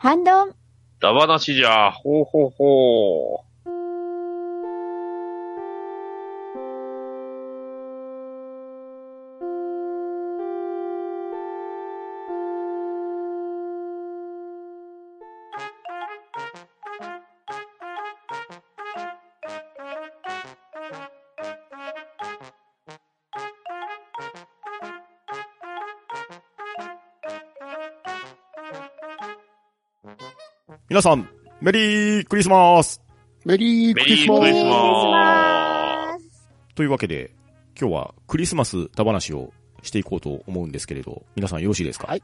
反論。だばなしじゃ、ほうほうほう。皆さん、メリークリスマスメリークリスマスメリークリスマス。というわけで、今日はクリスマスだ話をしていこうと思うんですけれど、皆さんよろしいですか？はい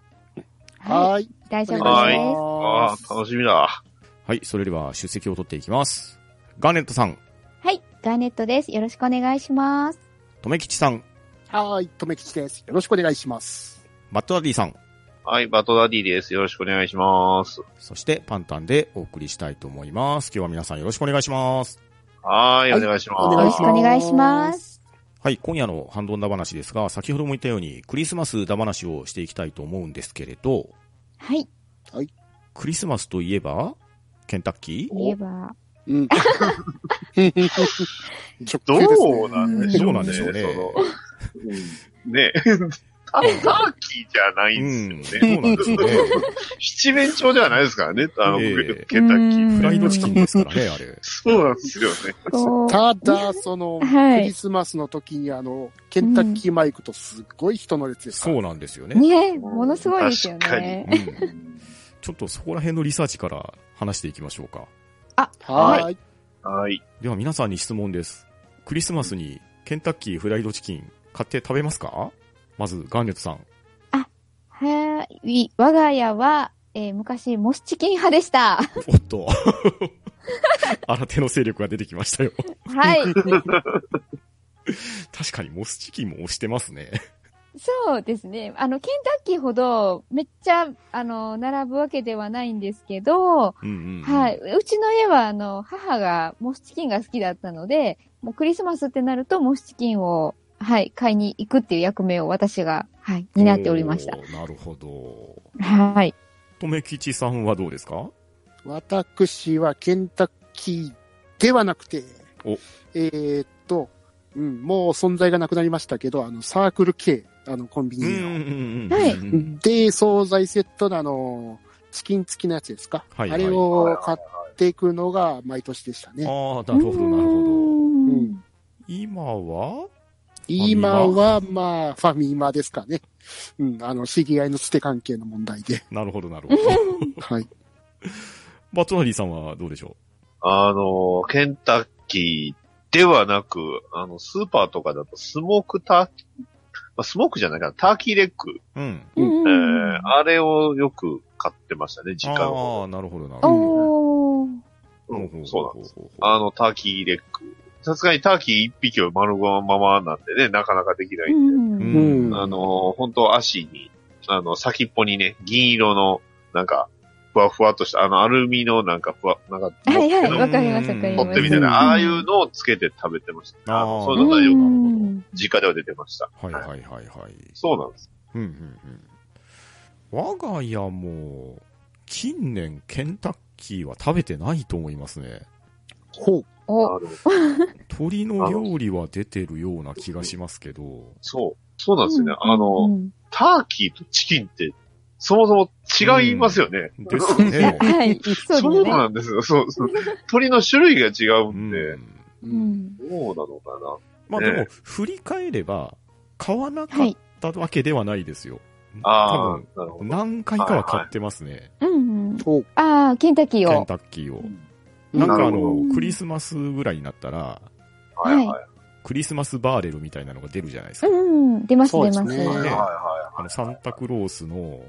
ははい。い。大丈夫はいです。ああ、楽しみだ。はい、それでは出席を取っていきます。ガーネットさん、はい。ガーネットです。よろしくお願いします。とめきちさん、はい。とめきちです。よろしくお願いします。マットダディさん、はい、バトダディです。よろしくお願いします。そしてパンタンでお送りしたいと思います。今日は皆さんよろしくお願いします。はーい、はいお願いします。よろしくお願いします。はい、今夜のハンドンダ話ですが、先ほども言ったようにクリスマスダ話をしていきたいと思うんですけれど、はい。クリスマスといえば、ケンタッキー？言えば、うん。どうなんでしょうね。どうなんでしょうねねタターキーじゃないんですよね。そうなんですよね。七面鳥ではないですからね。あの、ええケンタッキー。うんフライドチキンですからね、あれ。そうなんですよね。ただ、その、はいクリスマスの時にあの、ケンタッキーマイクとすっごい人の列ですからそうなんですよね。ねものすごいですよ確かにね。うんちょっとそこら辺のリサーチから話していきましょうか。はーい。はい。では皆さんに質問です。クリスマスにケンタッキーフライドチキン買って食べますか？まず、ガーネットさん。はい。我が家は、えー昔、モスチキン派でした。おっと。新手の勢力が出てきましたよ。はい。確かにモスチキンも押してますね。そうですね。あの、ケンタッキーほど、めっちゃ、あの、並ぶわけではないんですけど、うんうん、うん。はい。。うちの家は、あの、母がモスチキンが好きだったので、もうクリスマスってなると、モスチキンを、はい、買いに行くっていう役目を私が、はい、担っておりました。なるほど。はい。とめきちさんはどうですか？私はケンタッキーではなくてお、えーっと、うん、もう存在がなくなりましたけど、あの、サークル系、あの、コンビニの。んはいうんで、惣菜セットのあの、チキン付きのやつですか？はいはいあれを買っていくのが毎年でしたね。ああ、なるほど、なるほど。うん今は？今は、まあ、ファミマですかね。うん、あの、知り合いの捨て関係の問題で。なるほど、なるほど。はい。バトナリーさんはどうでしょあの、ケンタッキーではなく、あの、スーパーとかだとスモークターキー、まあ、スモークじゃないかな、ターキーレッグ、ううん。うんえーあれをよく買ってましたね、時間あを。あ、なるほど、なるほど。うんそうなんです。あの、ターキーレッグ。さすがにターキー一匹を丸ごままなんでね、なかなかできない。うんうんうんあの、本当足に、あの、先っぽにね、銀色の、なんか、ふわふわっとした、あの、アルミのなんか、ふわ、なんか、はいはい、のわかります、わかります。取ってみたいな、うんああいうのをつけて食べてました。あのあーそういうの内容が、うん実家では出てました。はいはいはいはい。そうなんです。うんうんうん。我が家も、近年ケンタッキーは食べてないと思いますね。ほう。お、あの鶏の料理は出てるような気がしますけど。そう。そうなんですよね。あうの、んターキーとチキンって、そもそも違いますよね。ですよね。はい、そうですそうね。なんですよ。そうそう。鳥の種類が違ううんん。で、う。うんん。どうなのかな。まあでも、振り返れば、買わなかはい。ったわけではないですよ。ああ多分。何回かは買ってますね。うん。ほう。ああ、ケンタッキーを。ケンタッキーを。なんかあのど、クリスマスぐらいになったら、はいはい。クリスマスバーレルみたいなのが出るじゃないですか。うん、出ます、そう出ます。ですねはいはいあの、サンタクロースの、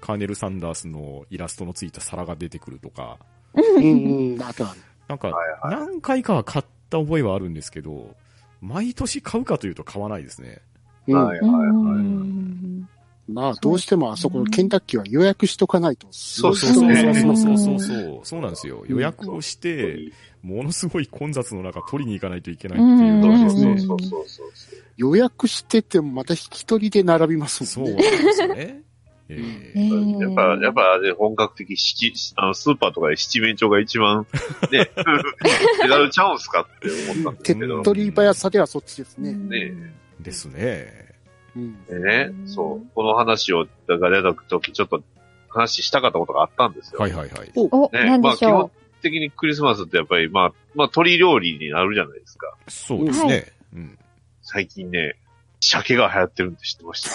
カーネル・サンダースのイラストのついた皿が出てくるとか、うんうん、あとある。なんか、何回かは買った覚えはあるんですけど、毎年買うかというと買わないですね。うんうはいはいはい。な、どうしてもあそこのケンタッキーは予約しとかないと。そうそうそう。そうそうそうそう。なんですよ。予約をして、ものすごい混雑の中取りに行かないといけないっていうのがですね。予約しててもまた引き取りで並びますもんね。そうですね。え、やっぱ、やっぱ、本格的、あの、スーパーとかで七面鳥が一番、ね、ペダルチャンスかって思ったんですけど。手っ取り早さではそっちですね。ねですね。うん。でね、そう、この話を、だからやった時、ちょっと話したかったことがあったんですよ。はいはいはい。お、ね、まあ基本的にクリスマスってやっぱり、まあ、まあ鳥料理になるじゃないですか。そうですね。うん。最近ね、鮭が流行ってるんって知ってました？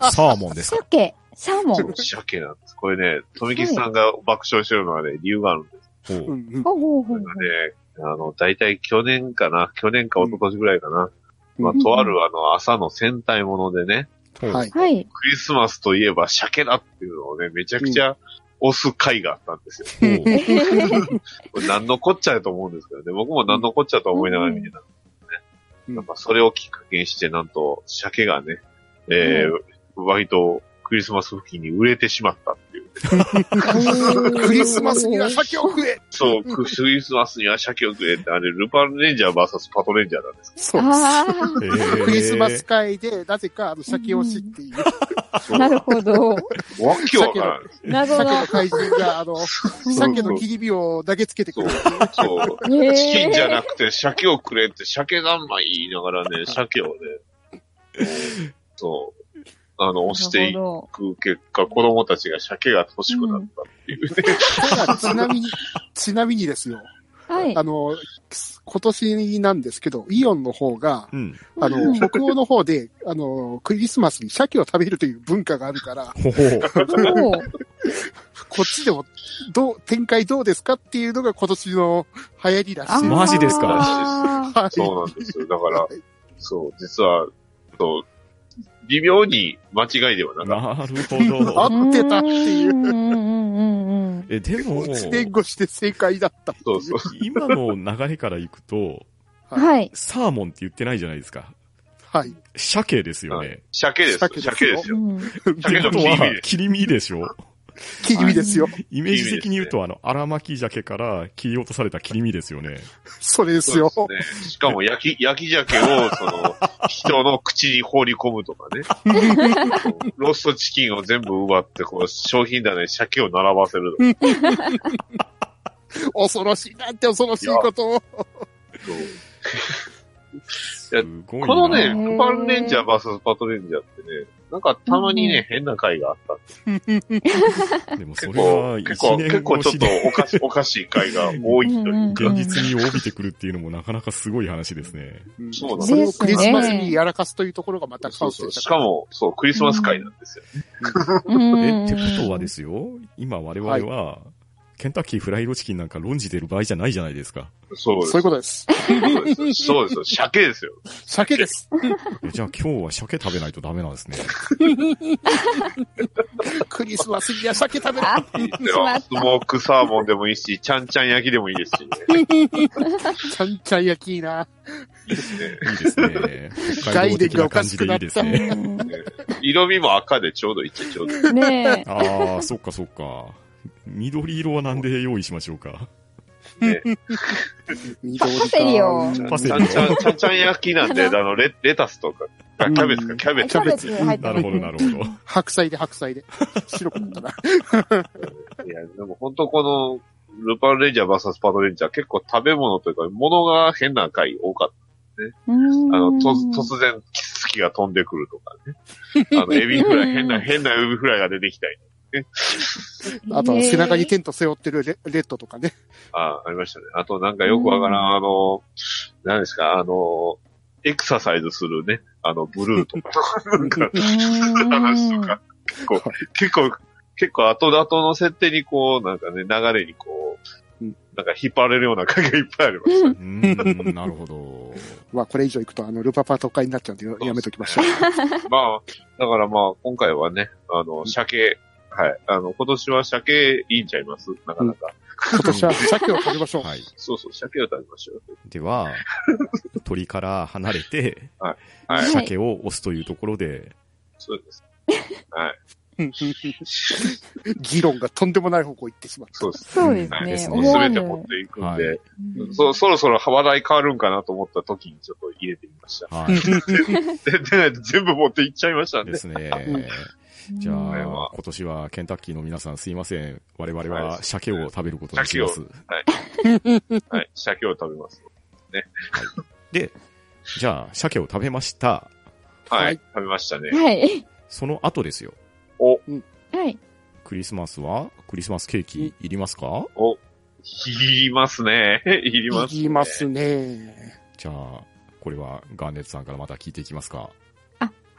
サーモンですか？う鮭、サーモン。鮭なんです。これね、富吉さんが爆笑してるのはね、理由があるんです。ほう。うんうんほうほうほうそれがね、あの、大体去年かな、去年か一昨年ぐらいかな。まあうん、とあるあの、朝の戦隊ものでね、はい。はい。クリスマスといえば鮭だっていうのをね、めちゃくちゃ押す回があったんですよ。ほうこれ 何のこっちゃやと思うんですけどね、僕も何のこっちゃと思いながら見てた。うん。やっぱそれをきっかけにして、なんと、鮭がね、えー、割とクリスマス付近に売れてしまったっていう。クリスマスには鮭を食えそう、クリスマスには鮭をくれって、あれ、ルパンレンジャー VS パトレンジャーなんですそうです。クリスマス会で、なぜか、あの、鮭推しっていう、なるほど。わけわからん。謎の鮭の。怪人が、あの、鮭の切り身を投げつけてくる。そう。えーチキンじゃなくて鮭をくれって、鮭何枚言いながらね、鮭をね、そう、あの、押していく結果、子供たちが鮭が欲しくなったっていうね。ただ、ちなみに、ちなみにですよ、どはいあ。の、今年なんですけど、イオンの方が、うん。あの、うん北欧の方で、あの、クリスマスに鮭を食べるという文化があるから、ほほう。おうこっちでも、どう、展開どうですかっていうのが今年の流行りらしい。マジですかはい。そうなんですよ。だから、そう、実は、そう、微妙に間違いではなかっなるほど。合ってたっていう。え、でも、一年越して正解だった。た。そうそう。今の流れからいくと、はい。サーモンって言ってないじゃないですか。はい。鮭ですよね。鮭です。鮭ですよ鮭ですよ。うん鮭のってことは切り身。切り身でしょ切り身ですよ。イメージ的に言うと、あの、荒巻き鮭から切り落とされた切り身ですよね。それですよ。そうですね。しかも焼き、焼き鮭を、その、人の口に放り込むとかね。ローストチキンを全部奪って、こう、商品棚に鮭を並ばせる。恐ろしいなんて恐ろしいことを。このね、へールパンレンジャー VS パトレンジャーってね、なんかたまにね、変な回があったんですでもそ結れは構、結構、結構ちょっとおかしい、おかしい回が多いというか。現実に帯びてくるっていうのもなかなかすごい話ですね。うんそうなんですそれをクリスマスにやらかすというところがまたそうそう。しかも、そう、クリスマス回なんですよ。うん。え、ってことはですよ、今我々は、ケンタッキーフライドチキンなんか論じてる場合じゃないじゃないですか。そうです。そういうことです。そうです。そうです。鮭ですよ。鮭です。えじゃあ今日は鮭食べないとダメなんですね。クリスマスには鮭食べる。あ、ではスモークサーモンでもいいし、ちゃんちゃん焼きでもいいですしね。ちゃんちゃん焼きいいな。いいですね。いいですね。北海道的な感じでいいですね。色味も赤でちょうどいいっちゃちょうどいい。ねえ。ああ、そっかそっか。緑色はなんで用意しましょうか？ね 緑パセリをちゃんパセリちゃんちゃんちゃんちゃん焼きなんで、あの、レレタスとか、あキャベツか、キャベツキャベツなるほど、なるほど。白菜で白菜で。白くなったな。いや、でも本当この、ルパンレンジャー VS パトレンジャー結構食べ物というか、物が変な回多かった。あの、と突然、キツツキが飛んでくるとかね。あの、エビフライ、変な、変なエビフライが出てきたり。あとは背中にテント背負ってるレレッドとかね。あありましたね。あとなんかよくわからん、あの、何ですか、あの、エクササイズするね、あの、ブルーとか、なんか、話とか、結構、結構、結構後々の設定にこう、なんかね、流れにこううん、なんか引っ張れるような回がいっぱいありましたね。うーん、なるほど。まあこれ以上行くとあのルパパ都会になっちゃうんでやめときましょう。まあ、だからまあ、今回はね、あの、鮭、はい。あの、今年は鮭いいんちゃいます？なかなか。今年は鮭を食べましょう。はい。そうそう、鮭を食べましょう。では、鳥から離れて、はい。はい鮭を押すというところで、そうです。はい。議論がとんでもない方向行ってしまった。そうです。そうですね。ですね思わすべて持ぬっ。ていくんはいで、うんそそろそろ話題変わるんかなと思った時にちょっと入れてみました。はい。で、全部持っていっちゃいましたんで。ですね。じゃあ、今年はケンタッキーの皆さんすいません。我々は鮭を食べることにします。はい。鮭を食べます。で、じゃあ、鮭を食べました。はい。はい食べましたね。はい。その後ですよ。お、はい。クリスマスは？クリスマスケーキいりますか？お、いりますね。いります、ね。言いますね。じゃあ、これはガーネットさんからまた聞いていきますか。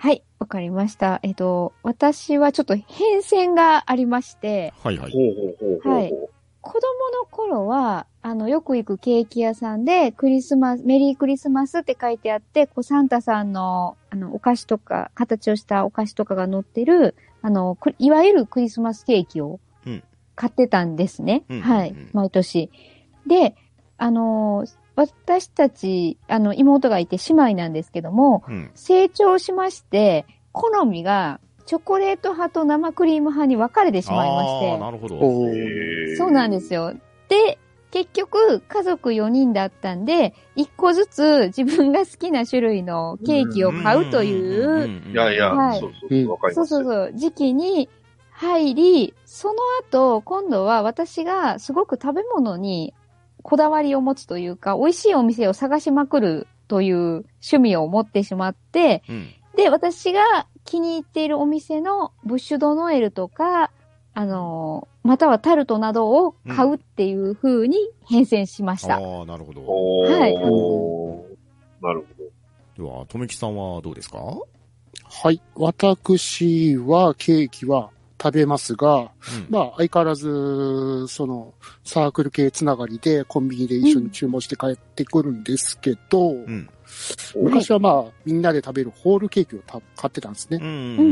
あ、はい。わかりました。えっと、私はちょっと変遷がありまして、はいはい。ほうほうほうほうほう。はい子供の頃は、あの、よく行くケーキ屋さんで、クリスマス、メリークリスマスって書いてあって、こう、サンタさんの、あの、お菓子とか、形をしたお菓子とかが載ってる、あの、くいわゆるクリスマスケーキをうん買ってたんですね。うんはいうんうん。毎年。で、あの、私たち、あの、妹がいて姉妹なんですけども、うん。成長しまして、好みが、チョコレート派と生クリーム派に分かれてしまいまして。なるほど。そうなんですよ。で、結局、家族4人だったんで、1個ずつ自分が好きな種類のケーキを買うという、いやいや、はいそうそうそう、わかりそうます。そうそう、時期に入り、その後、今度は私がすごく食べ物にこだわりを持つというか、美味しいお店を探しまくるという趣味を持ってしまって、うん。で、私が気に入っているお店のブッシュドノエルとか、あのーまたはタルトなどを買うっていう風に変遷しました。ああ、なるほど。はいなるほでは、とめきさんはどうですか？はい。私はケーキは食べますが、うん。まあ相変わらず、そのサークル系つながりでコンビニで一緒に注文して帰ってくるんですけど、うん。ど。昔はまあみんなで食べるホールケーキをた買ってたんですね。うん。うんう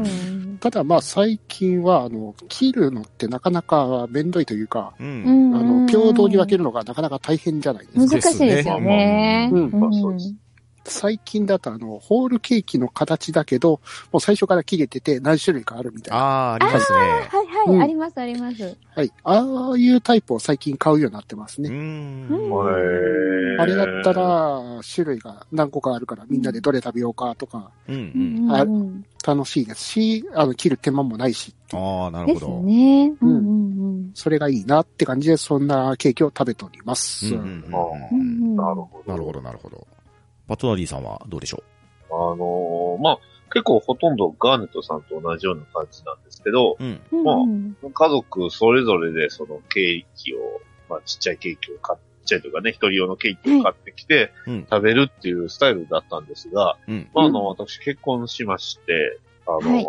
んうんただまあ最近はあの、切るのってなかなかめんどいというか、う。うんんあの、平等に分けるのがなかなか大変じゃないですか。難しいですよね。ですねまあそうです最近だとあの、ホールケーキの形だけど、もう最初から切れてて何種類かあるみたいな。ああ、ありますね。はいはい、うんありますあります。はい。ああいうタイプを最近買うようになってますうね。ん。うんあれだったら、種類が何個かあるからみんなでどれ食べようかとか、うん。う。うん楽しいですし、あの、切る手間もないし、ああ、なるですほど。ね。うんうんそれがいいなって感じで、そんなケーキを食べております。うんうんうんうんうん。なるほど。なるほど、なるほど。バトナリーさんはどうでしょあのーまあ、結構ほとんどガーネットさんと同じような感じなんですけど、ううん。うんまあうん家族それぞれでそのケーキを、まあちっちゃいケーキを買っちっちゃいとかね、一人用のケーキを買ってきてうん。食べるっていうスタイルだったんですが、うん。まあ、あの、私結婚しまして、あの、はい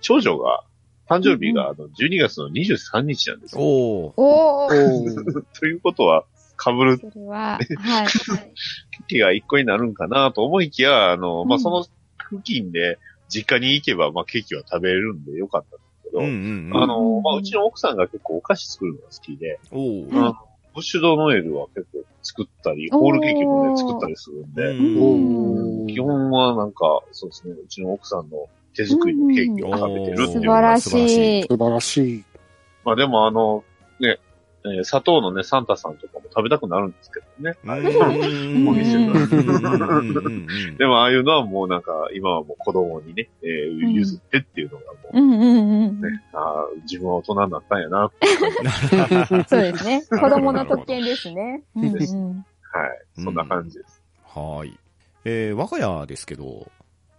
長女が、誕生日があの12月の23日なんですよ。おー。お ということは、被るそれは、はい。時が一個になるんかなと思いきや、あの、まあ、うんその付近で実家に行けば、まあ、ケーキは食べれるんでよかったんですけど、うんうんうん。あの、まあ、うちの奥さんが結構お菓子作るのが好きで、おー。あのブッシュドノエルは結構作ったり、ホールケーキもね、作ったりするんで、うん基本はなんか、そうですね、うちの奥さんの手作りのケーキを食べてるっていうのが素晴らしい。素晴らしい。まあでもあの、ね、えー砂糖のね、サンタさんとかも食べたくなるんですけどね。でもああいうのはもうなんか、今はもう子供にね、えーん譲ってっていうのがもう、うんうんうん。ね、あー自分は大人になったんやなっていう感じそうですね。子供の特権ですね。うんうん。はい。そんな感じです。はーい。えー、我が家ですけど、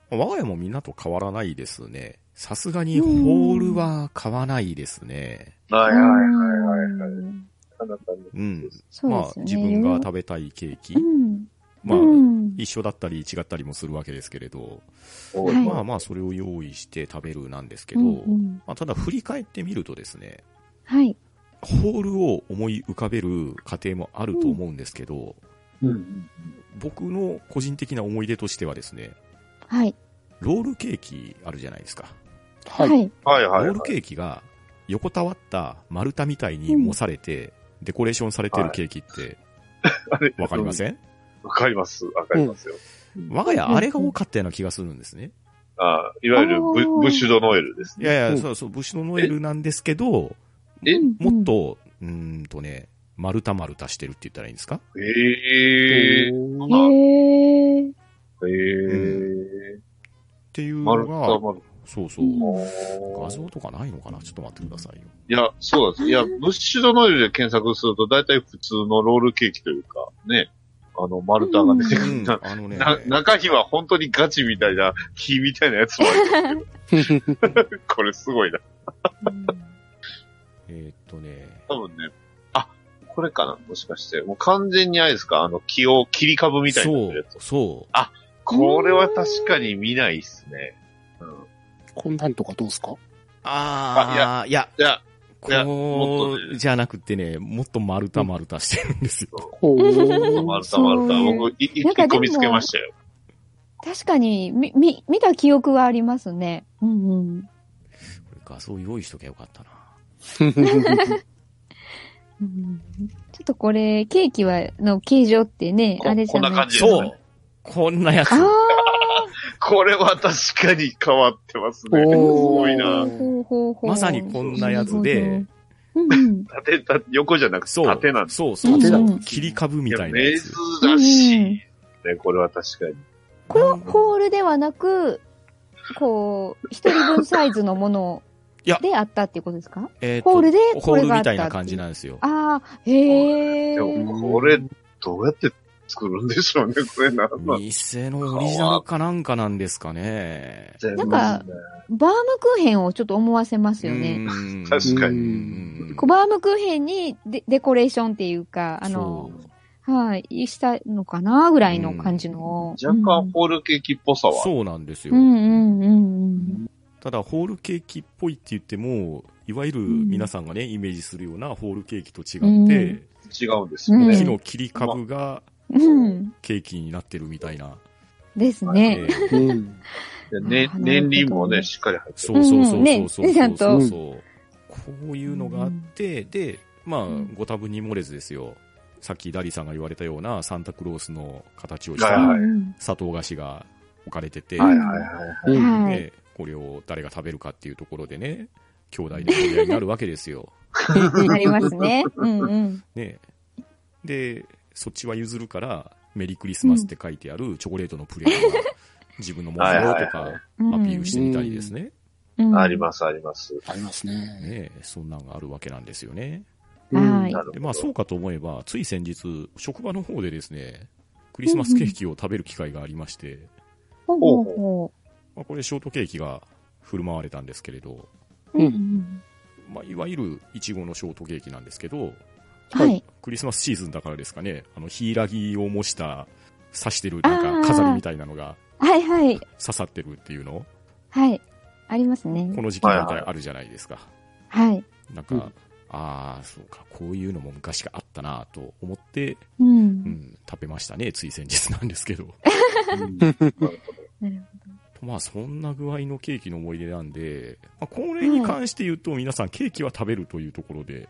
我が家もみんなと変わらないですね。さすがにホールは買わないですね。はいはいはいはいはい。うんなかなかねうん。まあ。自分が食べたいケーキう。ん。まあ、うん一緒だったり違ったりもするわけですけれど、まあまあそれを用意して食べるなんですけど、まあ、ただ振り返ってみるとですね、はい。ホールを思い浮かべる家庭もあると思うんですけど、うん僕の個人的な思い出としてはですね、はい。ロールケーキあるじゃないですか。は。はいい。はいはいはい。ロールケーキが横たわった丸太みたいに模されて、デコレーションされてるケーキってわかりません、わかります。わかりますよ。我が家あれが多かったような気がするんですね。あいわゆるブブッシュドノエルですね。いやいや、うんそうそう、ブシュノノエルなんですけど、え？うんもっ、と、うーんとね、丸太丸太してるって言ったらいいんですか？ええうんあへえ。ええっていうの丸太が、丸そうそう。太。画像とかないのかな？ちょっと待ってくださいよ。いや、そうです。いや、ブッシュドノエルで検索すると、大体普通のロールケーキというか、ね、あの、丸太が出てくる。うん、なあのね、な中には本当にガチみたいな、火みたいなやつもある これすごいな。えーっとね、多分ね、あ、これかなもしかして。もう完全にあれですか？あの、木を切り株みたいになやつ。そう。これは確かに見ないっすね。うん。こんなんとかどうですか？ああ、いや、いやもこう、ねじゃなくてね、もっと丸太丸太してるんですよ。ほ丸太そう丸太。いう僕、一個見つけましたよ。確かに、み、み、見た記憶がありますね。うんうん。これ画像用意しときゃよかったな。うんちょっとこれ、ケーキは、の形状ってね、こあれじゃないこんな感じですそう。こんなやつ。ああ これは確かに変わってますね。すごいな。まさにこんなやつで。縦、縦横じゃなくてそう。縦なんです。そうそう。縦なんです切り株みたいなやつ。珍しい。ね、これは確かに。これはホールではなく、こう、一人分サイズのもの いやであったっていうことですか？えーホールでホこれがあったールみたいな感じなんですよ。ああ、へえ。でも、これ、どうやって作るんでしょうね、これなんなん店のオリジナルかなんかなんですかね。なんかバームクーヘンをちょっと思わせますよね。うん確かにバームクーヘンにデデコレーションっていうか、あの、はい、したのかなぐらいの感じの。若干ホールケーキっぽさは。そうなんですよう。んうんうんうん。ただ、ホールケーキっぽいって言っても、いわゆる皆さんがね、イメージするようなホールケーキと違って、違うんですようんね。木の切り株がうん。ケーキになってるみたいな。ですね。年輪もね、しっかり入ってる。そうそうそうそうねそうちゃんと。こういうのがあって、で、まあん、ご多分に漏れずですよ。さっきダリさんが言われたようなサンタクロースの形をした砂糖菓子が置かれてて、はいはいはい。うんはい。でこれを誰が食べるかっていうところでね、兄弟で取り合いになるわけですよ。ありますね。うんうん。ねで、そっちは譲るから、メリークリスマスって書いてあるチョコレートのプレートが自分のものだよとかアうんピールしてみたりですね。うんあります、あります。ありますね。ねそんなんがあるわけなんですよね。はいなるほど。で、まあそうかと思えば、つい先日、職場の方でですね、クリスマスケーキを食べる機会がありまして、ほうほうほまあ、これショートケーキが振る舞われたんですけれど、う。うんうん。まあ、いわゆるイチゴのショートケーキなんですけど、はい。クリスマスシーズンだからですかね、あの、ヒイラギを模した、刺してるなんか飾りみたいなのがはいはい。刺さってるっていうの、はい。ありますねこ。の時期大体あるじゃないですか。はい。なんか、うんああ、そうか、こういうのも昔からあったなと思って、う。うんん、食べましたね、つい先日なんですけど。なるほまあ、そんな具合のケーキの思い出なんで、まあ、これに関して言うと、皆さんケーキは食べるというところで。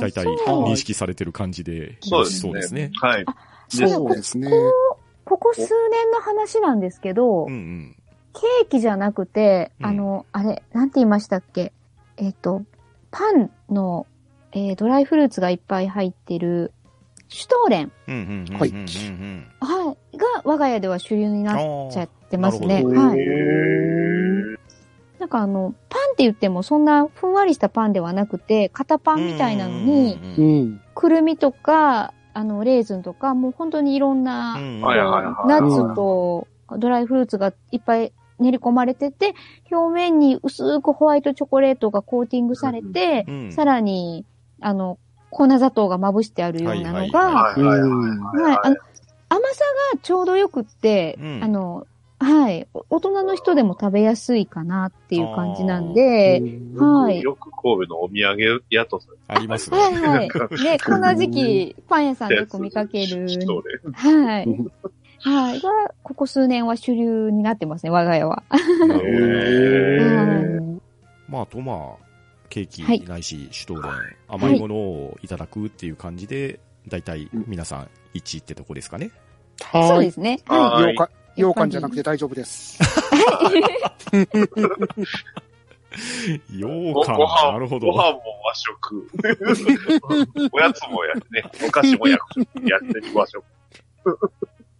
大体認識されてる感じで、そうですね。そうですね。はい。そうそうですね。ここ数年の話なんですけど、うんうん。ケーキじゃなくて、うんあの、あれ、なんて言いましたっけ？えっ、と、パンの、えードライフルーツがいっぱい入ってる、シュトーレン、はいうんはい、が我が家では主流になっちゃってますね。あーはい。なんかあの、パンって言ってもそんなふんわりしたパンではなくて、型パンみたいなのに。くるみとか、あの、レーズンとか、もう本当にいろんな、ナッツとドライフルーツがいっぱい練り込まれてて、表面に薄くホワイトチョコレートがコーティングされて、うんさらに、あの、粉砂糖がまぶしてあるようなのはいが、はいはいはいうんはい。はい、あの、甘さがちょうどよくって、うん。あの、はい、お大人の人でも食べやすいかなっていう感じなんで、はい。よく神戸のお土産屋とさありますね。はいはい。ね、この時期、パン屋さんでよく見かける。はい。う んはい。が、ここ数年は主流になってますね、我が家は。まあ、とまあ、ケーはいキないし、シュトーレン、甘いものをいただくっていう感じで、大体皆さん一致ってとこですかね。そうはい。ですね。ははいい羊羹、じゃなくて大丈夫です。い。羊ご羹ご飯なるほど。ご飯も和食。おやつもやね。お菓子もややってる和食。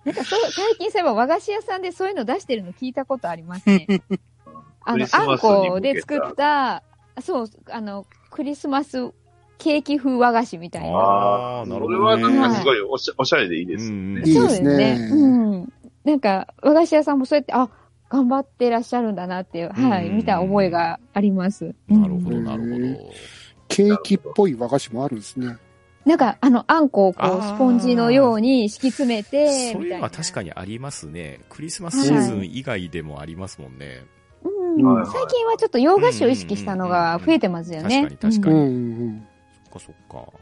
なんかそう、最近そういえば和菓子屋さんでそういうの出してるの聞いたことありますね。あの、あんこで作った、そう、あの、クリスマスケーキ風和菓子みたいな。ああ、なるほこれはどね。なんかすごいおしゃおしゃれでいいですようんそうですねうん。なんか、和菓子屋さんもそうやって、あ、頑張ってらっしゃるんだなって、はい、うん見た覚えがあります。うんなるほど、なるほど。ケーキっぽい和菓子もあるんですね。なんか、あの、あんこをこう、スポンジのように敷き詰めて、そういうのは確かにありますね。クリスマスシーズン以外でもありますもんね。うんはいはい最近はちょっと洋菓子を意識したのが増えてますよね。確かに確かにうんうん。そっかそっか。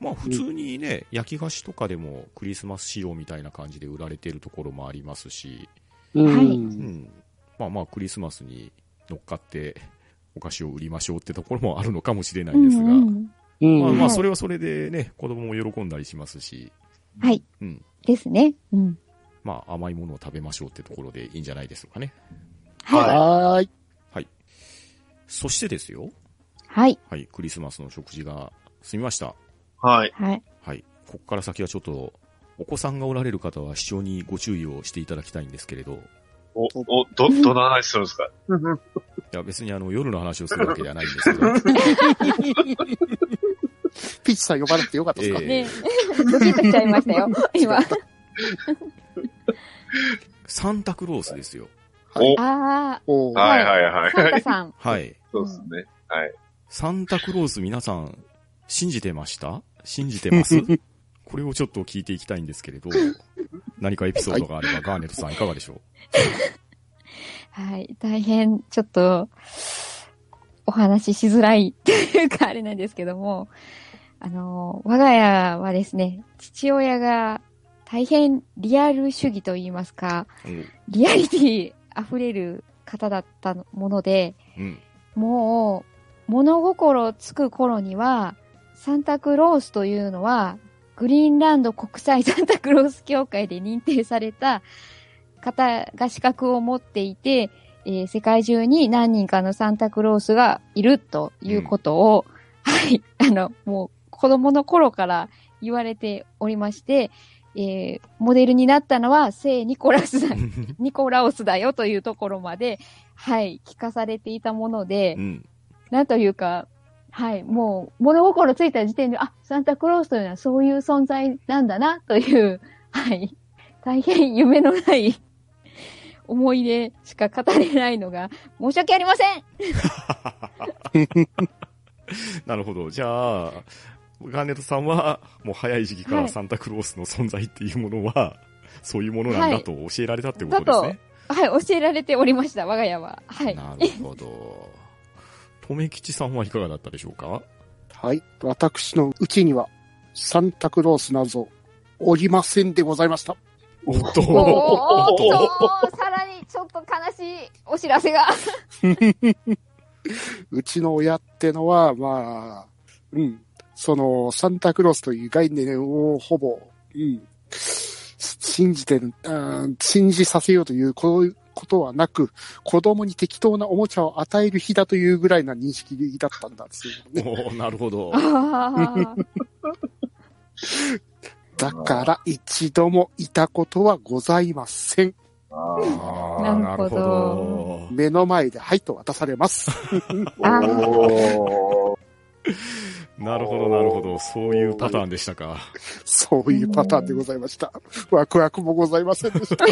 まあ普通にね、焼き菓子とかでもクリスマス仕様みたいな感じで売られてるところもありますし、うん。はいうん。まあまあクリスマスに乗っかってお菓子を売りましょうってところもあるのかもしれないですが、うんうんうん。まあまあはいそれはそれでね、子供も喜んだりしますし、はい。うん。ですね。うん。まあ甘いものを食べましょうってところでいいんじゃないでしょうかね。はい。はーい。そしてですよ、はい。はい、クリスマスの食事が済みました。はい。はい。はい。ここから先はちょっと、お子さんがおられる方は視聴にご注意をしていただきたいんですけれど、お、お、ど、どの話するんですか？いや別にあの夜の話をするわけではないんですけど、ピッチさん呼ばなくてよかったですか、ええね ドキッとしちゃいましたよ、今。サンタクロースですよ。お、あおーはいはいはいあ、サンはい。タさん。はい。そうですね。はい。サンタクロース皆さん、信じてました？信じてます？これをちょっと聞いていきたいんですけれど、何かエピソードがあれば、ガーネットさんいかがでしょう？はい。大変、ちょっと、お話ししづらいというか、あれなんですけども、あの、我が家はですね、父親が大変リアル主義といいますか、リアリティ溢れる方だったもので、うん。もう、物心つく頃には、サンタクロースというのは、グリーンランド国際サンタクロース協会で認定された方が資格を持っていて、えー世界中に何人かのサンタクロースがいるということを、はい、あの、もう子供の頃から言われておりまして、えーモデルになったのは聖ニコラスだ、ニコラオスだよというところまで、はい、聞かされていたもので、うん。なんというか、はい、もう物心ついた時点で、あ、サンタクロースというのはそういう存在なんだな、という、はい、大変夢のない思い出しか語れないのが、申し訳ありません なるほど。じゃあ、ガーネットさんは、もう早い時期かはいらサンタクロースの存在っていうものは、そういうものなんだと教えられたってことですね。はい、教えられておりました、我が家は。はい。なるほど。とめきちさんはいかがだったでしょうか？はい。私のうちには、サンタクロースなど、おりませんでございました。おっと、おっっとと、さらにちょっと悲しいお知らせが。うちの親ってのは、まあ、うん。その、サンタクロースという概念をほぼ、うん。信じてる、うん信じさせようという、こういうことはなく、子供に適当なおもちゃを与える日だというぐらいな認識だったんですよね。おーなるほど。だから、一度もいたことはございません。ああーなるほど目の前で、はいと渡されます。なるほど、なるほど。そういうパターンでしたか。そういうパターンでございました。ワクワクもございませんでした。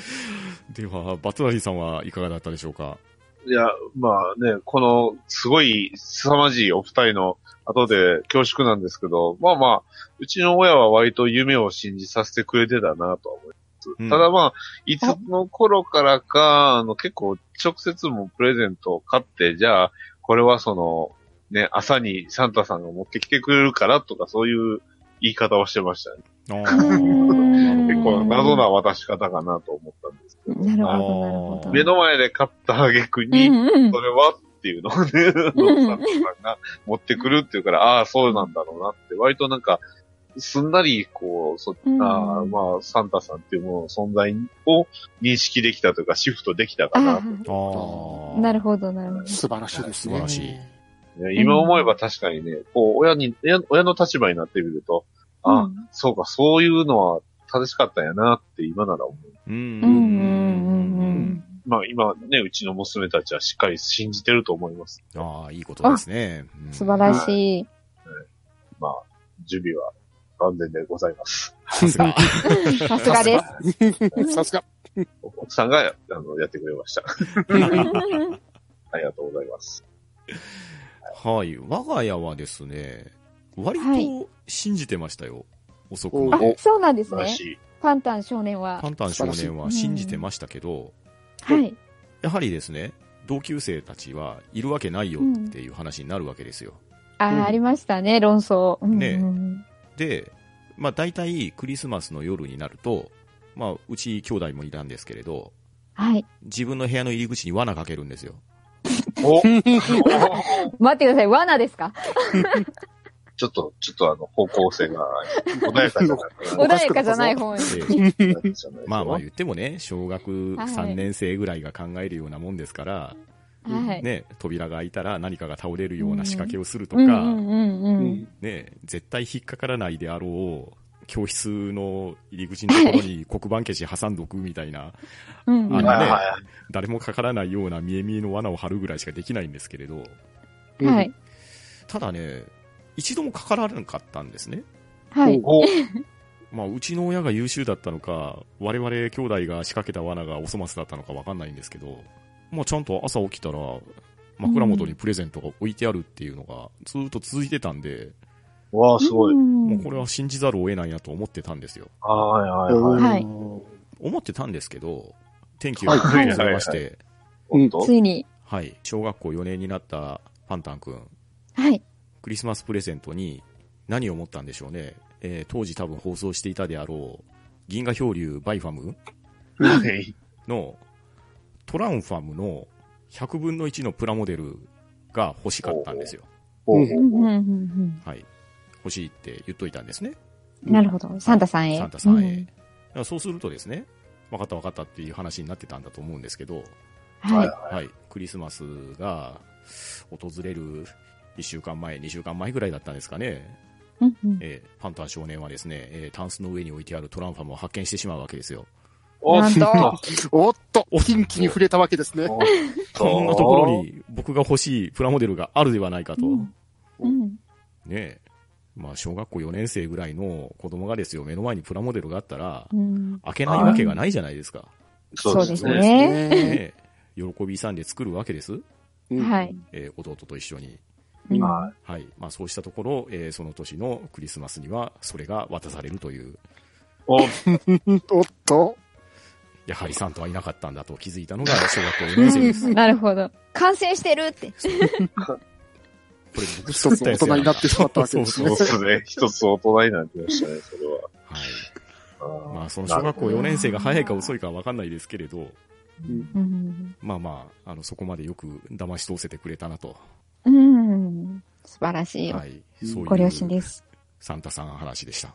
では、バットダディさんはいかがだったでしょうか？いや、まあね、この、すごい凄まじいお二人の後で恐縮なんですけど、まあまあ、うちの親は割と夢を信じさせてくれてたなとは思います。うんただまあ、いつの頃からか、あの、結構直接もプレゼントを買って、じゃあ、これはその、ね、朝にサンタさんが持ってきてくれるからとか、そういう言い方をしてましたね。結構謎な渡し方かなと思ったんですけど。なるほど、あーなるほど。目の前で買った挙句うに、んうんそれはっていうのをね、タさんが持ってくるっていうから、ああ、そうなんだろうなって、割となんか、すんなり、こう、そ、うんあーまあ、サンタさんっていうものの存在を認識できたというか、シフトできたかなあああ、あ。なるほど、なるほど。素晴らしいですね。素晴らしいね今思えば確かにね、こう、親に、親親の立場になってみると、あ、うんそうか、そういうのは正しかったんやなって今なら思う。うん。うんうんうんうんまあ今ね、うちの娘たちはしっかり信じてると思います。ああ、いいことですね。うん素晴らしい。まあ、準備は万全でございます。さすが。さすがです。さすが。奥さんが、あの、やってくれました。ありがとうございます。はい。我が家はですね、割はいと信じてましたよ。遅くおあまで。、そうなんですね。パンタン少年はパ。ンタン少年は信じてましたけど、はい。やはりですね、同級生たちはいるわけないよっていう話になるわけですよ。あうんあ、ありましたね、論争。うんねうんで、まあ大体クリスマスの夜になると、まあうち兄弟もいたんですけれど、はい。自分の部屋の入り口に罠かけるんですよ。お 待ってください、罠ですか？ちょっと、ちょっとあの、方向性が 穏やかじゃないか穏やかじゃない方に。まあまあ言ってもね、小学はい3年生ぐらいが考えるようなもんですから、はい。ね、扉が開いたら何かが倒れるような仕掛けをするとか、ね、絶対引っかからないであろう、教室の入り口のところに黒板消し挟んどくみたいな、あのね誰もかからないような見え見えの罠を張るぐらいしかできないんですけれど、はい。ただね、一度もかからなかったんですね。はい。お まあ、うちの親が優秀だったのか、我々兄弟が仕掛けた罠がお粗末だったのかわかんないんですけど、まあ、ちゃんと朝起きたら、枕元にプレゼントが置いてあるっていうのがずっと続いてたんで、わあ、すごい。うんもうこれは信じざるを得ないなと思ってたんですよ。はいはいはい。はい思ってたんですけど、天気がはい崩れまして、本当ついに。はい、小学校4年になったパンタン君、はい。クリスマスプレゼントに何を思ったんでしょうね。えー当時多分放送していたであろう、銀河漂流バイファムはい。のトランファムの100分の1のプラモデルが欲しかったんですよ。はい。欲しいって言っといたんですね。うんなるほど。サンタさんへ。サンタさんへ。うんそうするとですね、分かった分かったっていう話になってたんだと思うんですけど、はい。はい。クリスマスが訪れる1週間前、2週間前ぐらいだったんですかね。うんうんえーパンタン少年はですね、えータンスの上に置いてあるトランファムを発見してしまうわけですよ。おっと、おっと、近畿に触れたわけですね。おっこんなところに僕が欲しいプラモデルがあるではないかと。うんうん。ねえ。まあ、小学校4年生ぐらいの子供がですよ、目の前にプラモデルがあったら、うん開けないわけがないじゃないですか。そうですね。そうですね。喜び勇んで作るわけです。うんはい。えー弟と一緒に。うんははい。まあ、そうしたところ、えーその年のクリスマスには、それが渡されるという、おおっと、やはりサンタはいなかったんだと気づいたのが小学校4年生です。なるほど。感染してるって。これ僕一つ大人になってしまったわけですねそう。ですね。一つ大人になってましたね、それは。はい。あーまあ、その小学校4年生が早いか遅いかは分かんないですけれど。まあまあ、あの、そこまでよく騙し通せてくれたなと。うん。素晴らしい。はい。そういう。ご両親です。サンタさん話でした。は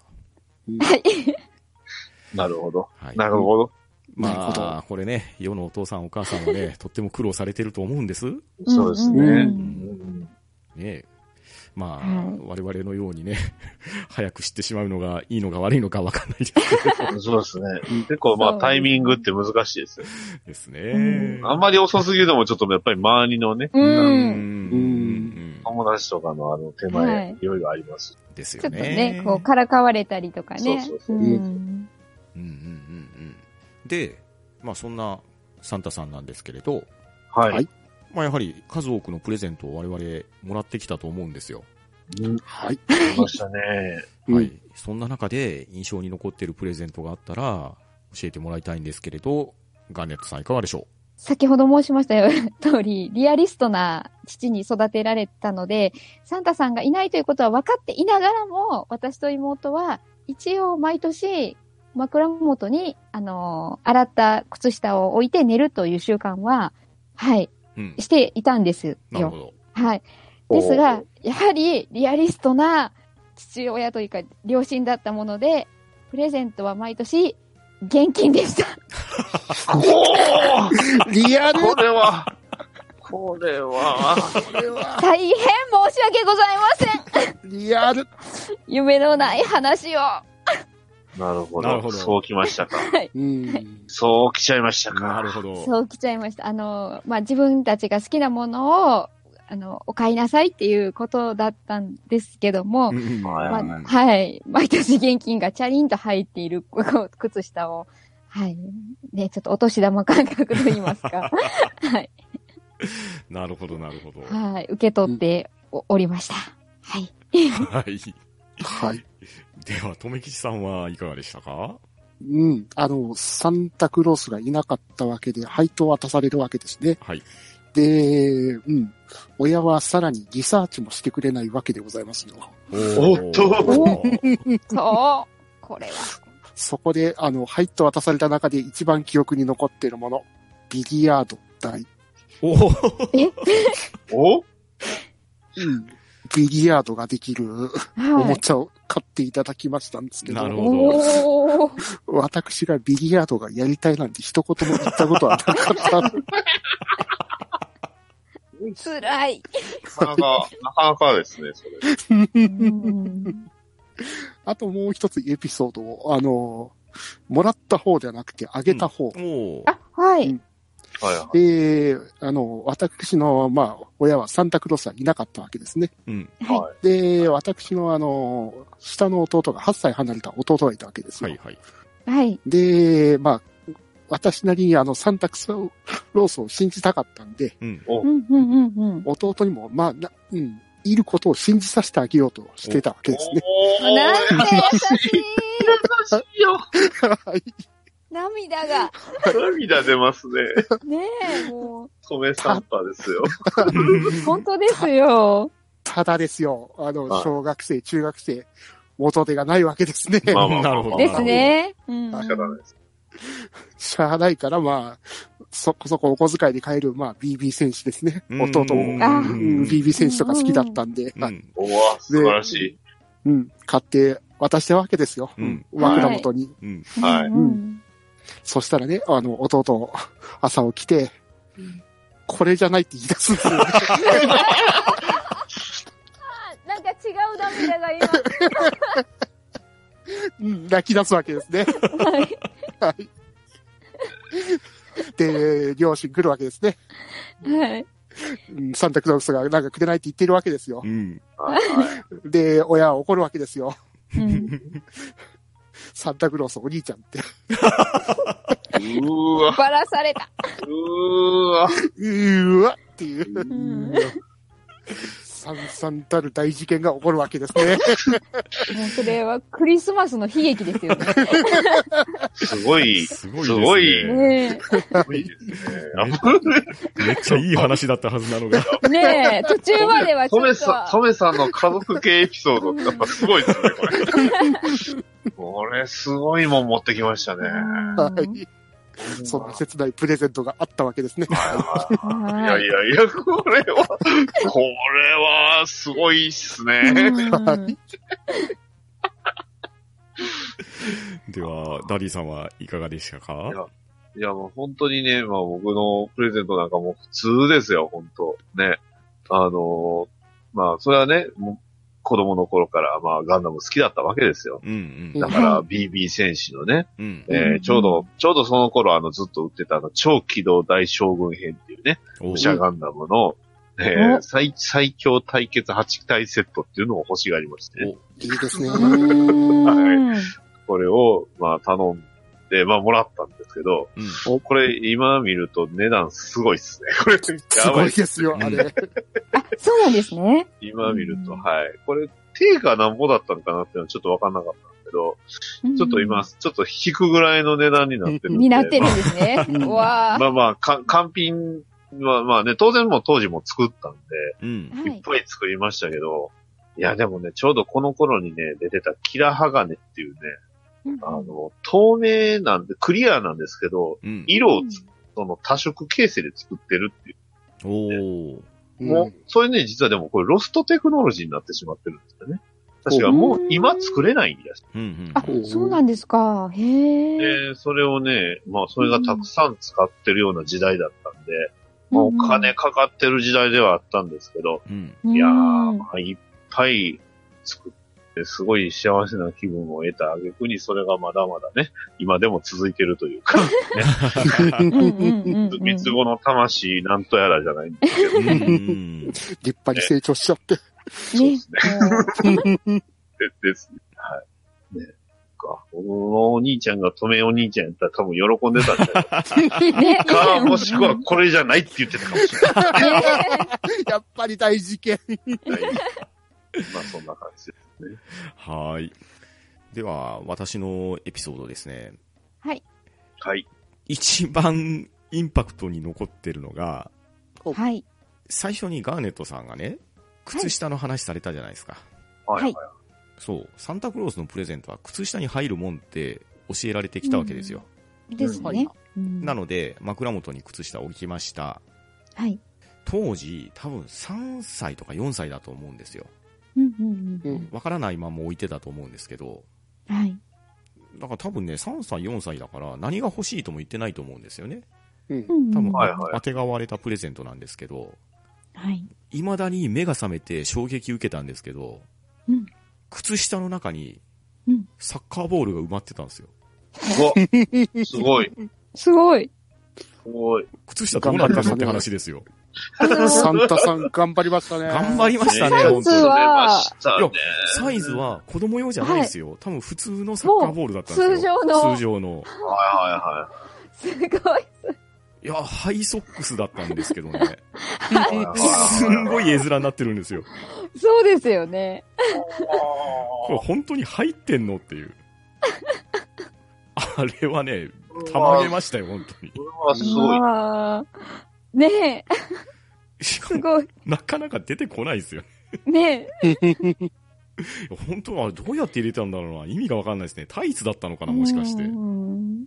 い。なるほど。はい。なるほど。まあ、これね、世のお父さんお母さんはね、とっても苦労されてると思うんです。ねそうですね。うんうんえ。まあ、はい我々のようにね、早く知ってしまうのがいいのか悪いのか分かんないですけど そうですね。結構まあタイミングって難しいですよ。ですうね。あんまり遅すぎるのもちょっとやっぱり周りのね、う。うんん。うん友達とかのあの手は前い、いろいろあります。ですよちょっとね。ね、こう、からかわれたりとかね。そうそうそううんうんうんうんうん。で、まあそんなサンタさんなんですけれど、はい。はいまあやはり数多くのプレゼントを我々もらってきたと思うんですよ。うん、はい。ありましたね。うんはい。そんな中で印象に残っているプレゼントがあったら教えてもらいたいんですけれど、ガーネットさんいかがでしょ先ほど申しましたよ 通り、リアリストな父に育てられたので、サンタさんがいないということは分かっていながらも、私と妹は一応毎年枕元に、あのー洗った靴下を置いて寝るという習慣は、はい。していたんですよ。なるほど。はい。ですが、やはりリアリストな父親というか両親だったもので、プレゼントは毎年現金でした。おーリアルこれは、これは、これは、大変申し訳ございません。リアル。夢のない話を。なるほど。なるほどそうきましたか。うん。そうきちゃいましたか。なるほど。そう来ちゃいました。あの、まあ、自分たちが好きなものを、あの、お買いなさいっていうことだったんですけども、まあ、はい。毎年現金がチャリンと入っているこう靴下を、はい。ね、ちょっとお年玉感覚と言いますか。はい。なるほど、なるほど。はい。受け取っておおりました。はい。はい。はい。では、とめきちさんはいかがでしたか？うん。あの、サンタクロースがいなかったわけで、配当渡されるわけですね。はい。で、うん。親はさらにリサーチもしてくれないわけでございますよ。おっとおそう。これは。そこで、あの、配当渡された中で一番記憶に残っているもの、ビリヤード台。お お？うん。ビリヤードができるおはい。もちゃを買っていただきましたんですけど、なるほど。私がビリヤードがやりたいなんて一言も言ったことはなかった。辛い。なかなか、なかなかですね、それ。うんあともう一つエピソードを、あの、もらった方ではなくてあげた方。おあ、はい。はいはい。で、あの、私の、まあ、親はサンタクロースはいなかったわけですね。うん。ははい。で、私のあの、下の弟が8歳離れた弟がいたわけですよ。はいはい。い。はい。で、まあ、私なりにあの、サンタクロースを信じたかったんで、うん。おうん、うん、うん、うん。弟にも、まあ、な、うん、いることを信じさせてあげようとしてたわけですね。おーなんて優しい。優 しいよ。はい。涙が。涙出ますね。ねえ、も米サンタですよ。う、本当ですよ。ただですよ、あの、はい小学生、中学生、元手がないわけですね。まあまあまあなるほどですね。うん。仕方ないです。しゃあないから、まあ、そこそこお小遣いで買える、まあ、BB 戦士ですね。うん弟も、うん BB 戦士とか好きだったんで、はいうん。おわ、素晴らしい。うん、買って渡したわけですよ。うん。枕元に。うん。はいうんそしたらね、あの、弟、朝起きて、これじゃないって言い出すんですよね。なんか違う涙が今。うん、泣き出すわけですね。はい。はい。で、両親来るわけですね。はい。うんサンタクロースがなんかくれないって言ってるわけですよう。ん。で、親は怒るわけですよ。うん。サンタクロースお兄ちゃんって。うーわ、バラされた。うーわ。うーわっていう、んさんさんたる大事件が起こるわけですね。もうそれはクリスマスの悲劇ですよね。すごい、すごいですね。すごいねすごいですね。あめっちゃいい話だったはずなのが。え。ねえ。途中まではちょっとトメさん、トメさんの家族系エピソードってやっぱすごいですね、これ。これ、すごいもん持ってきましたね。はい。そんな切ないプレゼントがあったわけですね。いやはいいやいや、これは、これは、すごいっすね。うんでは、ダディさんはいかがでしたか？いやいや、もう本当にね、まあ僕のプレゼントなんかもう普通ですよ、本当ね。あのまあ、それはね、子供の頃から、まあ、ガンダム好きだったわけですよ。うんだから、は BB 戦士のね、うん。うん。えーちょうど、ちょうどその頃、あの、ずっと売ってた、あの、超機動大将軍編っていうね、お武者ガンダムの、えーお最、最強対決8体セットっていうのを欲しがりまして、ね、いいですね。う んこれを、まあ、頼んで、まあ、もらったんですけど、うん。これ、今見ると値段すごいっすね。これ、すやばいごいですよ、あれ。あ、そうなんですね。今見ると、うんはい。これ、定価なんぼだったのかなっていうのはちょっとわかんなかったんですけど、ちょっと今、ちょっと引くぐらいの値段になってるんで。になってるんですね。うんわあ。まあまあ、か完品は、まあね、当然もう当時も作ったんうん。で、いっぱい作りましたけど、いや、でもね、ちょうどこの頃にね、出てたキラハガネっていうね、あの、透明なんで、クリアなんですけど、うん。色をつその多色形成で作ってるっていう。おー。もう、それね、実はでもこれロストテクノロジーになってしまってるんですよね。確かもう今作れないんです。うんうん。あ、そうなんですか。へえ。で、それをね、まあそれがたくさん使ってるような時代だったんで、まあお金かかってる時代ではあったんですけど、うん。うんいやー、まあいっぱい作って、すごい幸せな気分を得た挙句に、それがまだまだね、今でも続いてるというか、うんうんうんうん三つ子の魂なんとやらじゃないんですけど、立派に成長しちゃって。そうねですね。でですね。はい。ね。か。僕のお兄ちゃんが止めお兄ちゃんやったら多分喜んでたんじゃないねか、もしくはこれじゃないって言ってたかもしれない。やっぱり大事件。まあそんな感じですね。はーい。では、私のエピソードですね。はい。はい。一番インパクトに残ってるのが、はい。最初にガーネットさんがね、靴下の話されたじゃないですか。はい。はいそう。サンタクロースのプレゼントは靴下に入るもんって教えられてきたわけですよ。ですはいね。うんなので、枕元に靴下を置きました。はい。当時、多分3歳とか4歳だと思うんですよ。わからないまま置いてたと思うんですけど、はい。だから多分ね、3歳、4歳だから何が欲しいとも言ってないと思うんですよね。うん。うん多分、はいはい当てが割れたプレゼントなんですけど、はい。未だに目が覚めて衝撃受けたんですけど、うん靴下の中にうんサッカーボールが埋まってたんですよ。すごい。すごい。すごい。靴下どうなったのって話ですよ。サンタさん頑張りましたね。頑張りましたね、サイズ本当に。は。サイズは子供用じゃないですよ。多分普通のサッカーボールだったんですよ。通常の通常の。はいはすごい。いや、ハイソックスだったんですけどね。いはい。はいはいすんごい絵面になってるんですよ。そうですよね。これ本当に入ってんのっていう。あれはね、たまげましたよ、本当に。これはすごい。まあねえ、しかも、すごい。なかなか出てこないですよ。ねえ。いや本当はどうやって入れたんだろうな。意味がわかんないですね。タイツだったのかな、もしかしてう。ん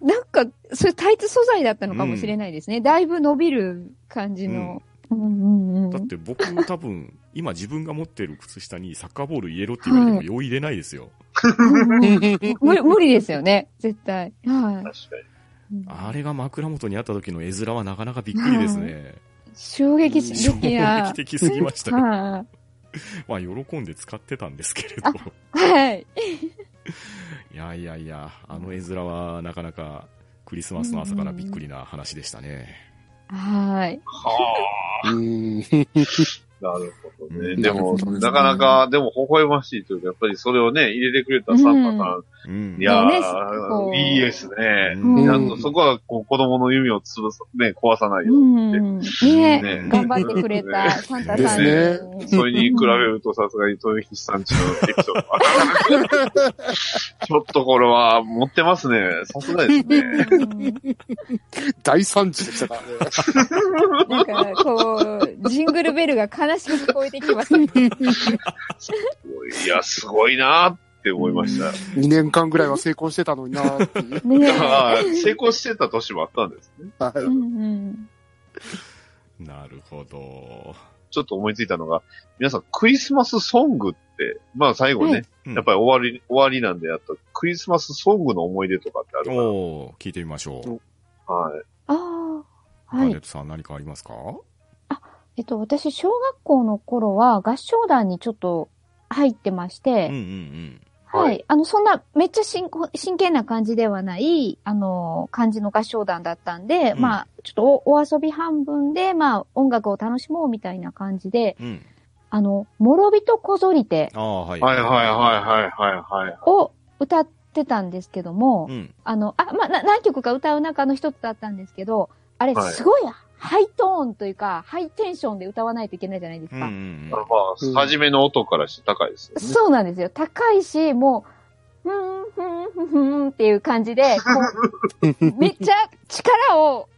なんか、それタイツ素材だったのかもしれないですね。だいぶ伸びる感じの。うんうんうんだって僕多分、今自分が持ってる靴下にサッカーボール入れろって言われても用意入れないですよ。うん無理無理ですよね、絶対。は確かに。い。あれが枕元にあった時の絵面はなかなかびっくりですね。衝撃衝的な撃。的すぎましたよ。は まあ喜んで使ってたんですけれど。あい。いやいやいや、あの絵面はなかなかクリスマスの朝からびっくりな話でしたね。はい。はあ。うん。なるほどね。うんでも、なかなか、でも、微笑ましいというか、やっぱりそれをね、入れてくれたサンタさうんん。いやねー、いいですね。そこは、こう、子供の夢を潰す、ね、壊さないよううにって。ん。ねね頑張ってくれたサンタさんでに。それに比べると、さすがに豊吉さんちのエピソードは。ちょっとこれは、持ってますね。さすがですね。うん大惨事でしたからね。なんか、こう、ジングルベルが悲しく聞こえてきました。いや、すごいなって思いました。2年間ぐらいは成功してたのになーっていう。ねあー成功してた年もあったんですね。え。うんうん。なるほど。ちょっと思いついたのが、皆さんクリスマスソングって、まあ最後ね、やっぱり終わり、終わりなんで、やっとクリスマスソングの思い出とかってあるかおー、聞いてみましょう。な。はい。ああ。はいガーネッ。トさん何かありますか？えっと、私、小学校の頃は合唱団にちょっと入ってましうんうんうて、ん。はい、はいあの、そんな、めっちゃ真真剣な感じではない、あの、感じの合唱団だったんで、うんまあ、ちょっとおお遊び半分で、まあ、音楽を楽しもうみたいな感じで、うん。あの、諸人こぞりてはい。はいはいはいはいはいはい。を歌ってたんですけども、うん。あの、あ、まあ、な何曲か歌う中の一つだったんですけど、あれ、はいすごいハイトーンというか、ハイテンションで歌わないといけないじゃないですうんうか。んあまあ、初めの音からして高いですよね。そうなんですよ。高いし、もう、ふんふんふんふんっていう感じで、めっちゃ力を、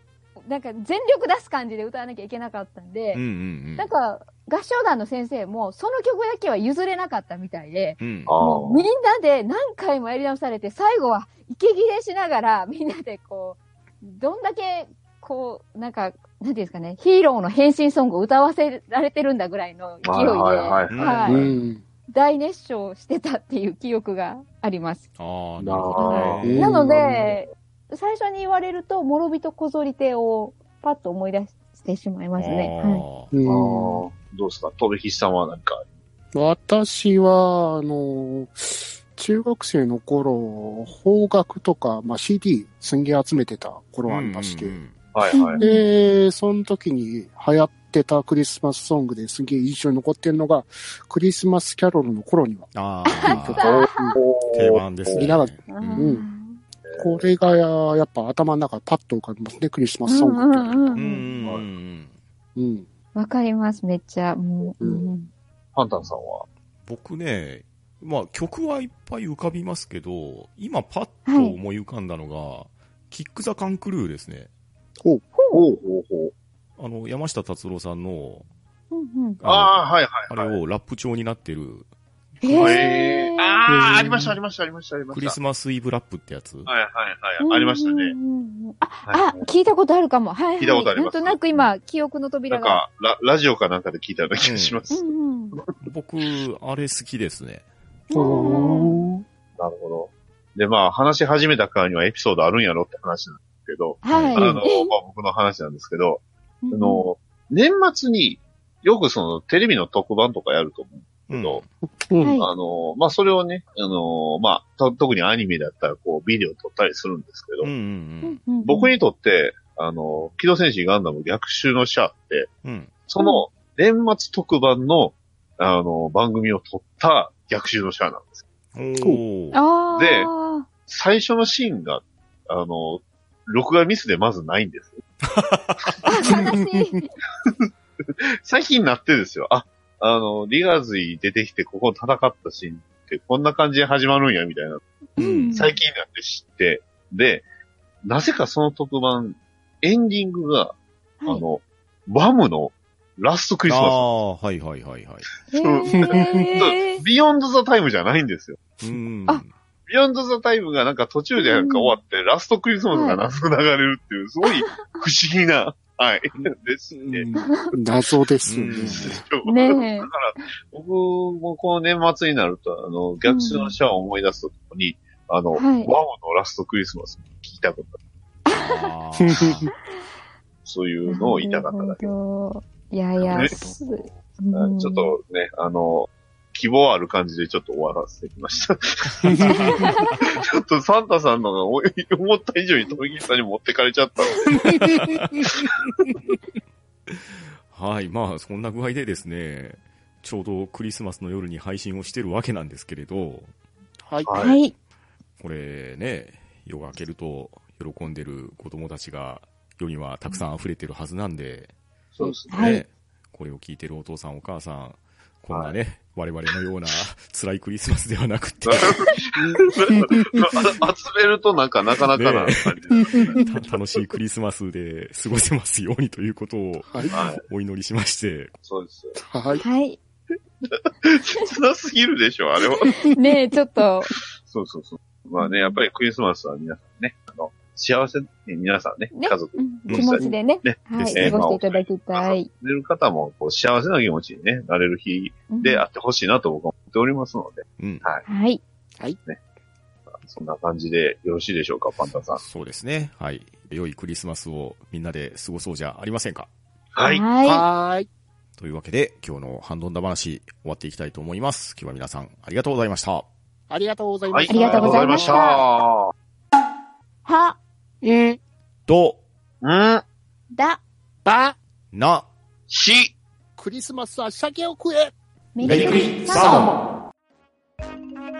なんか全力出す感じで歌わなきゃいけなかったんでうん。うん、うんなんか、合唱団の先生も、その曲だけは譲れなかったみたいで、うん。もうみんなで何回もやり直されて、最後は息切れしながら、みんなでこう、どんだけ、こう、なんか、なんていうんですかね、ヒーローの変身ソングを歌わせられてるんだぐらいの勢いで、はいはいはい。大熱唱してたっていう記憶があります。ああ、なるほどうんね。なので、最初に言われると、諸人小ぞり手をパッと思い出してしまいますね。はいあーあうんーどうですか？飛びさんは何か。私は、あの、中学生の頃、邦楽とか、まあ、CD すんげえ集めてた頃ありまして、うんうんはいはい。で、その時に流行ってたクリスマスソングですげえ印象に残ってるのが、クリスマスキャロルの頃には、あ曲 あ、定番ですね。うんうんこれがやっぱ頭の中パッと浮かびますね、クリスマスソングって。うんうん。わかります、めっちゃ。うんううんパンタンさんは？僕ね、まあ曲はいっぱい浮かびますけど、今パッと思い浮かんだのが、キック・ザ・カンクルーですね。ほうほうほう。あの、山下達郎さんの、うんうんあのああ、はいはいあはい。れをラップ調になってる、へえー、ああ、ありましたありましたありましたありました。クリスマスイブラップってやつ。はいはいはい。ありましたね。うんうんうんあ、はいあ、聞いたことあるかも。はい、はい。聞いたことありますなんとなく今、記憶のなん扉が。かラ、ラジオかなんかで聞いたような気がしまうす。んうん。僕、あれ好きですね。おーなるほど。で、まあ、話し始めたからにはエピソードあるんやろって話なんけど、はい。あの、まあ僕の話なんですけど、うんあの、年末によくそのテレビの特番とかやると思う。うん。どうんはいあの、まあ、それをね、あの、まあ、と特にアニメだったらこうビデオ撮ったりするんですけど、うんうんうんうん僕にとって、あの、機動戦士ガンダム逆襲のシャアって、うん。うん。その年末特番の、あの、番組を撮った逆襲のシャアなんです。で最初のシーンが、あの、録画ミスでまずないんです。最近になってですよ。あ、あの、リガズィ出てきてここ戦ったシーンってこんな感じで始まるんや、みたいな。うん最近になって知って、で、なぜかその特番、エンディングが、はいあの、ワムのラストクリスマああ、はいはいはいはい。ビヨンドザタイムじゃないんですよ。うん。あビヨンドザタイムがなんか途中でなんか終わって、ラストクリスマスが謎流れるっていう、すごい不思議な、はい、ですね。謎ですね。うん。ねえ。だから、僕もこの年末になると、あの、逆襲のシャアを思い出すとともに、あの、はい。ワオのラストクリスマス聞きたかった。あ ーそういうのを言いたかっただけ。いやいや、ちょっとね、あの、希望ある感じでちょっと終わらせてきました。ちょっとサンタさんのがお思った以上に富木さんに持ってかれちゃったんで。はい。まあ、そんな具合でですね、ちょうどクリスマスの夜に配信をしてるわけなんですけれど、はい。ははい。これね、夜が明けると喜んでる子供たちが世にはたくさん溢れてるはずなんで、そうですね。はいね、これを聞いてるお父さんお母さん、こんなね、我々のような辛いクリスマスではなくて、あ 集めるとなんかなかなかなね感じですね。た楽しいクリスマスで過ごせますようにということをはい。はい。お祈りしまして、そうです。はい。はい。辛すぎるでしょ、あれは。ねえ、ちょっと、そうそうそう。まあね、やっぱりクリスマスは皆さん幸せに皆さんね、ね家族うん気持ちでね、ねはい、過ごしていただきたい。寝る方もこう幸せな気持ちにね、なれる日であってほしいなと僕は思っておりますので、うん。はい。そんな感じでよろしいでしょうか、パンタさん。そうですね。はい。良いクリスマスをみんなで過ごそうじゃありませんか？はい。はい。はーい。というわけで、今日のハンドンダ話終わっていきたいと思います。今日は皆さんありがとうございました。ありがとうございはい。ました。ありがとうございましたあは、うん、ど、ん、だ、ば、な、し、クリスマスは鮭を食え。メリークリサーモン